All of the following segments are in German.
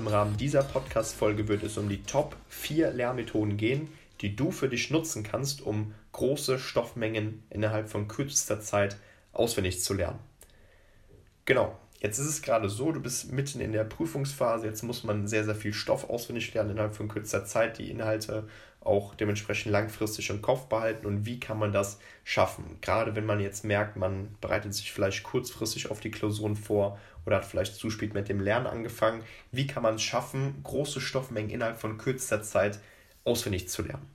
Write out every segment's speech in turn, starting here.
Im Rahmen dieser Podcast-Folge wird es um die Top 4 Lehrmethoden gehen, die du für dich nutzen kannst, um große Stoffmengen innerhalb von kürzester Zeit auswendig zu lernen. Genau, jetzt ist es gerade so, du bist mitten in der Prüfungsphase, jetzt muss man sehr, sehr viel Stoff auswendig lernen innerhalb von kürzester Zeit, die Inhalte auch dementsprechend langfristig im Kopf behalten und wie kann man das schaffen? Gerade wenn man jetzt merkt, man bereitet sich vielleicht kurzfristig auf die Klausuren vor oder hat vielleicht zu spät mit dem Lernen angefangen. Wie kann man es schaffen, große Stoffmengen innerhalb von kürzester Zeit auswendig zu lernen?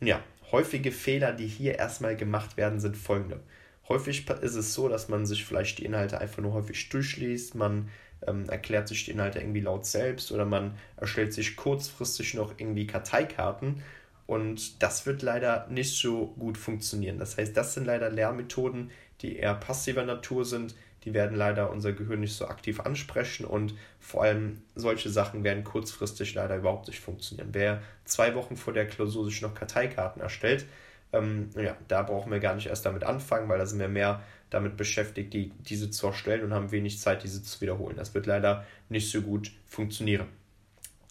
Ja, häufige Fehler, die hier erstmal gemacht werden, sind folgende. Häufig ist es so, dass man sich vielleicht die Inhalte einfach nur häufig durchliest, man ähm, erklärt sich die Inhalte irgendwie laut selbst oder man erstellt sich kurzfristig noch irgendwie Karteikarten und das wird leider nicht so gut funktionieren. Das heißt, das sind leider Lernmethoden, die eher passiver Natur sind, die werden leider unser Gehirn nicht so aktiv ansprechen und vor allem solche Sachen werden kurzfristig leider überhaupt nicht funktionieren. Wer zwei Wochen vor der Klausur sich noch Karteikarten erstellt, ähm, ja, da brauchen wir gar nicht erst damit anfangen, weil da sind wir mehr damit beschäftigt, die, diese zu erstellen und haben wenig Zeit, diese zu wiederholen. Das wird leider nicht so gut funktionieren.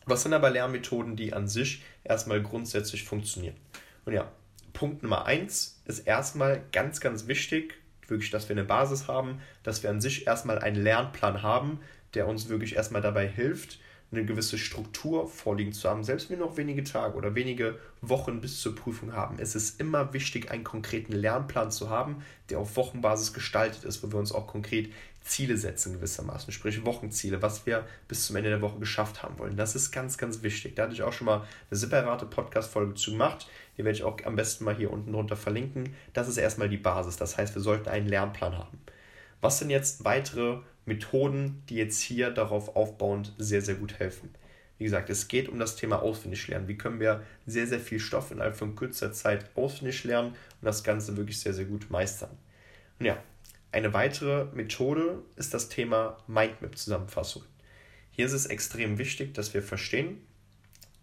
Was sind aber Lernmethoden, die an sich erstmal grundsätzlich funktionieren? Und ja, Punkt Nummer eins ist erstmal ganz, ganz wichtig, wirklich, dass wir eine Basis haben, dass wir an sich erstmal einen Lernplan haben, der uns wirklich erstmal dabei hilft, eine gewisse Struktur vorliegen zu haben, selbst wenn wir noch wenige Tage oder wenige Wochen bis zur Prüfung haben, ist es immer wichtig, einen konkreten Lernplan zu haben, der auf Wochenbasis gestaltet ist, wo wir uns auch konkret Ziele setzen gewissermaßen, sprich Wochenziele, was wir bis zum Ende der Woche geschafft haben wollen. Das ist ganz, ganz wichtig. Da hatte ich auch schon mal eine separate Podcast-Folge zu gemacht. Die werde ich auch am besten mal hier unten drunter verlinken. Das ist erstmal die Basis. Das heißt, wir sollten einen Lernplan haben. Was sind jetzt weitere Methoden, die jetzt hier darauf aufbauend sehr, sehr gut helfen? Wie gesagt, es geht um das Thema auswendig lernen. Wie können wir sehr, sehr viel Stoff innerhalb von kürzer Zeit auswendig lernen und das Ganze wirklich sehr, sehr gut meistern. Und ja, eine weitere Methode ist das Thema Mindmap-Zusammenfassung. Hier ist es extrem wichtig, dass wir verstehen,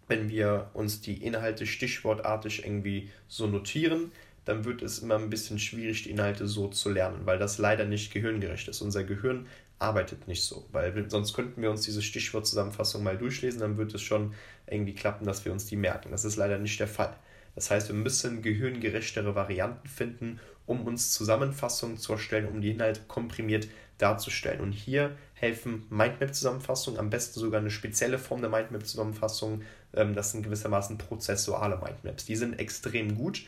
wenn wir uns die Inhalte stichwortartig irgendwie so notieren, dann wird es immer ein bisschen schwierig, die Inhalte so zu lernen, weil das leider nicht gehirngerecht ist. Unser Gehirn arbeitet nicht so, weil sonst könnten wir uns diese Stichwortzusammenfassung mal durchlesen, dann wird es schon irgendwie klappen, dass wir uns die merken. Das ist leider nicht der Fall. Das heißt, wir müssen gehirngerechtere Varianten finden, um uns Zusammenfassungen zu erstellen, um die Inhalte komprimiert darzustellen. Und hier helfen Mindmap-Zusammenfassungen, am besten sogar eine spezielle Form der Mindmap-Zusammenfassung. Ähm, das sind gewissermaßen prozessuale Mindmaps. Die sind extrem gut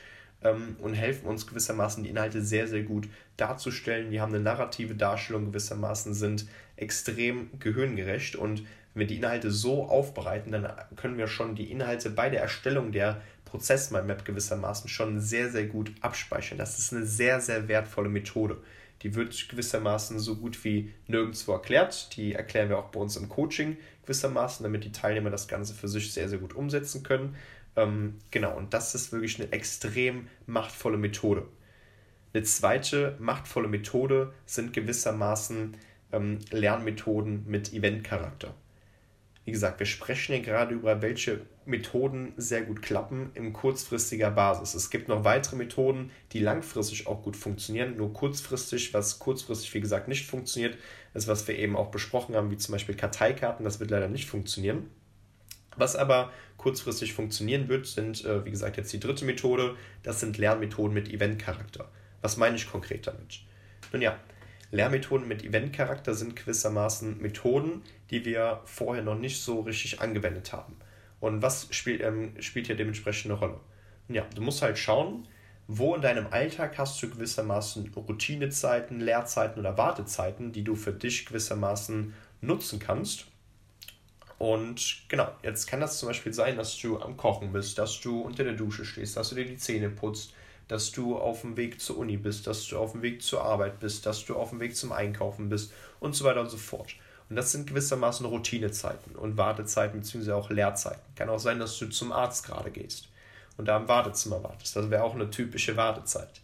ähm, und helfen uns gewissermaßen die Inhalte sehr, sehr gut darzustellen. Die haben eine narrative Darstellung gewissermaßen, sind extrem gehirngerecht und wenn wir die Inhalte so aufbereiten, dann können wir schon die Inhalte bei der Erstellung der Prozessmindmap gewissermaßen schon sehr, sehr gut abspeichern. Das ist eine sehr, sehr wertvolle Methode. Die wird gewissermaßen so gut wie nirgendwo erklärt. Die erklären wir auch bei uns im Coaching gewissermaßen, damit die Teilnehmer das Ganze für sich sehr, sehr gut umsetzen können. Ähm, genau, und das ist wirklich eine extrem machtvolle Methode. Eine zweite machtvolle Methode sind gewissermaßen ähm, Lernmethoden mit Eventcharakter. Wie gesagt, wir sprechen hier gerade über, welche Methoden sehr gut klappen in kurzfristiger Basis. Es gibt noch weitere Methoden, die langfristig auch gut funktionieren. Nur kurzfristig, was kurzfristig, wie gesagt, nicht funktioniert, ist, was wir eben auch besprochen haben, wie zum Beispiel Karteikarten. Das wird leider nicht funktionieren. Was aber kurzfristig funktionieren wird, sind, äh, wie gesagt, jetzt die dritte Methode. Das sind Lernmethoden mit Eventcharakter. Was meine ich konkret damit? Nun ja, Lehrmethoden mit Eventcharakter sind gewissermaßen Methoden, die wir vorher noch nicht so richtig angewendet haben. Und was spielt, ähm, spielt hier dementsprechend eine Rolle? Ja, du musst halt schauen, wo in deinem Alltag hast du gewissermaßen Routinezeiten, Lehrzeiten oder Wartezeiten, die du für dich gewissermaßen nutzen kannst. Und genau, jetzt kann das zum Beispiel sein, dass du am Kochen bist, dass du unter der Dusche stehst, dass du dir die Zähne putzt, dass du auf dem Weg zur Uni bist, dass du auf dem Weg zur Arbeit bist, dass du auf dem Weg zum Einkaufen bist und so weiter und so fort. Und das sind gewissermaßen Routinezeiten und Wartezeiten bzw. auch Lehrzeiten. Kann auch sein, dass du zum Arzt gerade gehst. und da im Wartezimmer wartest. Das wäre auch eine typische Wartezeit.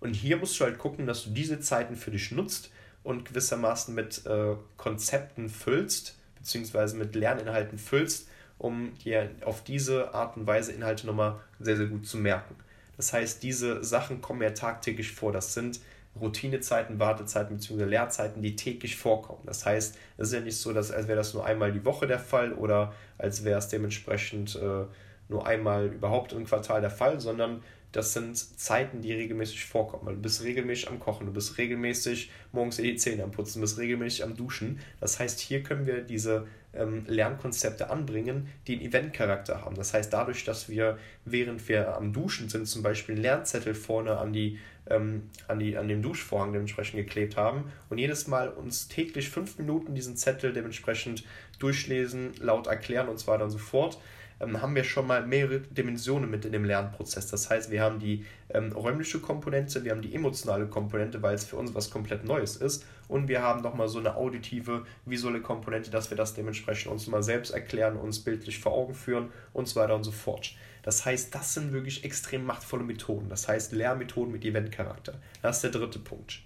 Und hier musst du halt gucken, dass du diese Zeiten für dich nutzt und gewissermaßen mit äh, Konzepten füllst, beziehungsweise mit Lerninhalten füllst, um dir auf diese Art und Weise Inhalte nochmal sehr, sehr gut zu merken. Das heißt, diese Sachen kommen ja tagtäglich vor. Das sind Routinezeiten, Wartezeiten bzw. Lehrzeiten, die täglich vorkommen. Das heißt, es ist ja nicht so, dass, als wäre das nur einmal die Woche der Fall oder als wäre es dementsprechend äh, nur einmal überhaupt im Quartal der Fall, sondern das sind Zeiten, die regelmäßig vorkommen. Du bist regelmäßig am Kochen, du bist regelmäßig morgens die Zähne am Putzen, du bist regelmäßig am Duschen. Das heißt, hier können wir diese ähm, Lernkonzepte anbringen, die einen Eventcharakter haben. Das heißt, dadurch, dass wir, während wir am Duschen sind, zum Beispiel einen Lernzettel vorne an, die, ähm, an, die, an den Duschvorhang dementsprechend geklebt haben und jedes Mal uns täglich fünf Minuten diesen Zettel dementsprechend durchlesen, laut erklären und so weiter und so fort, haben wir schon mal mehrere Dimensionen mit in dem Lernprozess. Das heißt, wir haben die ähm, räumliche Komponente, wir haben die emotionale Komponente, weil es für uns was komplett Neues ist. Und wir haben nochmal so eine auditive, visuelle Komponente, dass wir das dementsprechend uns mal selbst erklären, uns bildlich vor Augen führen und so weiter und so fort. Das heißt, das sind wirklich extrem machtvolle Methoden. Das heißt, Lehrmethoden mit Eventcharakter. Das ist der dritte Punkt.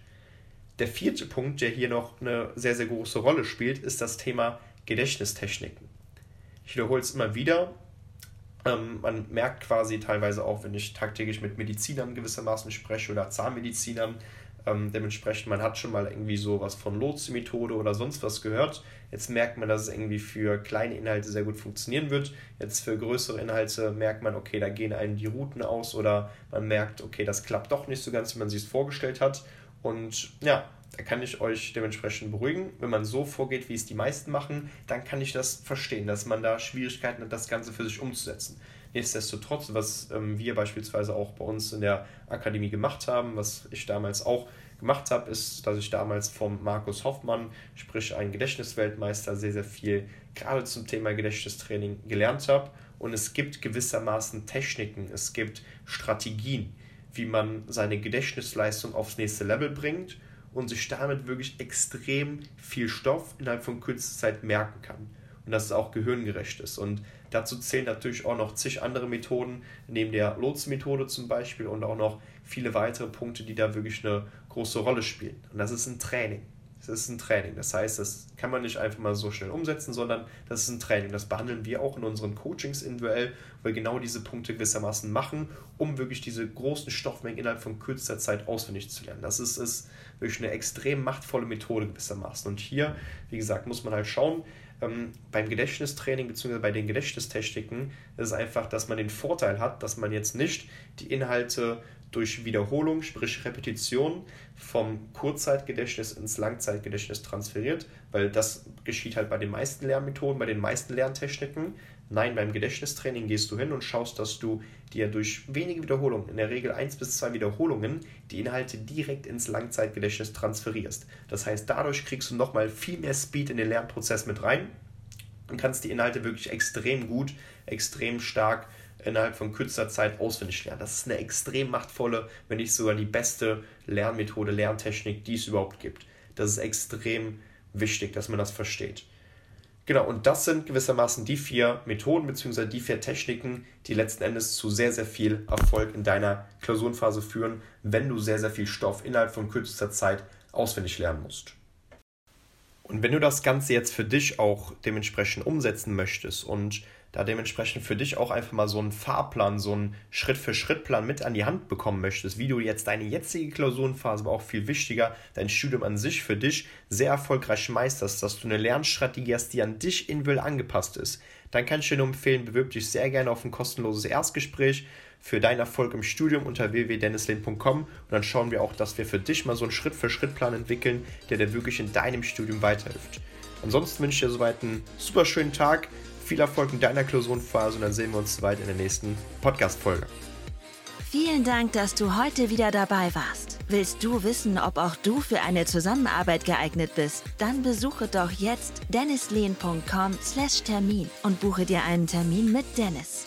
Der vierte Punkt, der hier noch eine sehr, sehr große Rolle spielt, ist das Thema Gedächtnistechniken. Ich wiederhole es immer wieder. Ähm, man merkt quasi teilweise auch, wenn ich tagtäglich mit Medizinern gewissermaßen spreche oder Zahnmedizinern, ähm, dementsprechend, man hat schon mal irgendwie sowas von Lotse-Methode oder sonst was gehört. Jetzt merkt man, dass es irgendwie für kleine Inhalte sehr gut funktionieren wird. Jetzt für größere Inhalte merkt man, okay, da gehen einem die Routen aus oder man merkt, okay, das klappt doch nicht so ganz, wie man sich es vorgestellt hat. Und ja, da kann ich euch dementsprechend beruhigen. Wenn man so vorgeht, wie es die meisten machen, dann kann ich das verstehen, dass man da Schwierigkeiten hat, das Ganze für sich umzusetzen. Nichtsdestotrotz, was ähm, wir beispielsweise auch bei uns in der Akademie gemacht haben, was ich damals auch gemacht habe, ist, dass ich damals vom Markus Hoffmann, sprich ein Gedächtnisweltmeister, sehr, sehr viel gerade zum Thema Gedächtnistraining gelernt habe. Und es gibt gewissermaßen Techniken, es gibt Strategien, wie man seine Gedächtnisleistung aufs nächste Level bringt und sich damit wirklich extrem viel Stoff innerhalb von kürzester Zeit merken kann. Und dass es auch gehirngerecht ist. Und dazu zählen natürlich auch noch zig andere Methoden, neben der Lotsen-Methode zum Beispiel und auch noch viele weitere Punkte, die da wirklich eine große Rolle spielen. Und das ist ein Training. Das ist ein Training. Das heißt, das kann man nicht einfach mal so schnell umsetzen, sondern das ist ein Training. Das behandeln wir auch in unseren Coachings individuell, wir genau diese Punkte gewissermaßen machen, um wirklich diese großen Stoffmengen innerhalb von kürzester Zeit auswendig zu lernen. Das ist, ist wirklich eine extrem machtvolle Methode gewissermaßen. Und hier, wie gesagt, muss man halt schauen, ähm, beim Gedächtnistraining bzw. bei den Gedächtnistechniken ist es einfach, dass man den Vorteil hat, dass man jetzt nicht die Inhalte durch Wiederholung, sprich Repetition, vom Kurzzeitgedächtnis ins Langzeitgedächtnis transferiert, weil das geschieht halt bei den meisten Lernmethoden, bei den meisten Lerntechniken. Nein, beim Gedächtnistraining gehst du hin und schaust, dass du dir durch wenige Wiederholungen, in der Regel eins bis zwei Wiederholungen, die Inhalte direkt ins Langzeitgedächtnis transferierst. Das heißt, dadurch kriegst du nochmal viel mehr Speed in den Lernprozess mit rein und kannst die Inhalte wirklich extrem gut, extrem stark innerhalb von kürzester Zeit auswendig lernen. Das ist eine extrem machtvolle, wenn nicht sogar die beste Lernmethode, Lerntechnik, die es überhaupt gibt. Das ist extrem wichtig, dass man das versteht. Genau, und das sind gewissermaßen die vier Methoden bzw. die vier Techniken, die letzten Endes zu sehr, sehr viel Erfolg in deiner Klausurenphase führen, wenn du sehr, sehr viel Stoff innerhalb von kürzester Zeit auswendig lernen musst. Und wenn du das Ganze jetzt für dich auch dementsprechend umsetzen möchtest und da dementsprechend für dich auch einfach mal so einen Fahrplan, so einen Schritt-für-Schritt-Plan mit an die Hand bekommen möchtest, wie du jetzt deine jetzige Klausurenphase, aber auch viel wichtiger, dein Studium an sich für dich sehr erfolgreich meisterst, dass du eine Lernstrategie hast, die an dich individuell angepasst ist, dann kann ich dir nur empfehlen, bewirb dich sehr gerne auf ein kostenloses Erstgespräch für deinen Erfolg im Studium unter www.dennislin.com und dann schauen wir auch, dass wir für dich mal so einen Schritt-für-Schritt-Plan entwickeln, der dir wirklich in deinem Studium weiterhilft. Ansonsten wünsche ich dir soweit einen super schönen Tag viel Erfolg in deiner Klausurenphase und dann sehen wir uns weit in der nächsten Podcast-Folge. Vielen Dank, dass du heute wieder dabei warst. Willst du wissen, ob auch du für eine Zusammenarbeit geeignet bist? Dann besuche doch jetzt dennislehn.com/termin und buche dir einen Termin mit Dennis.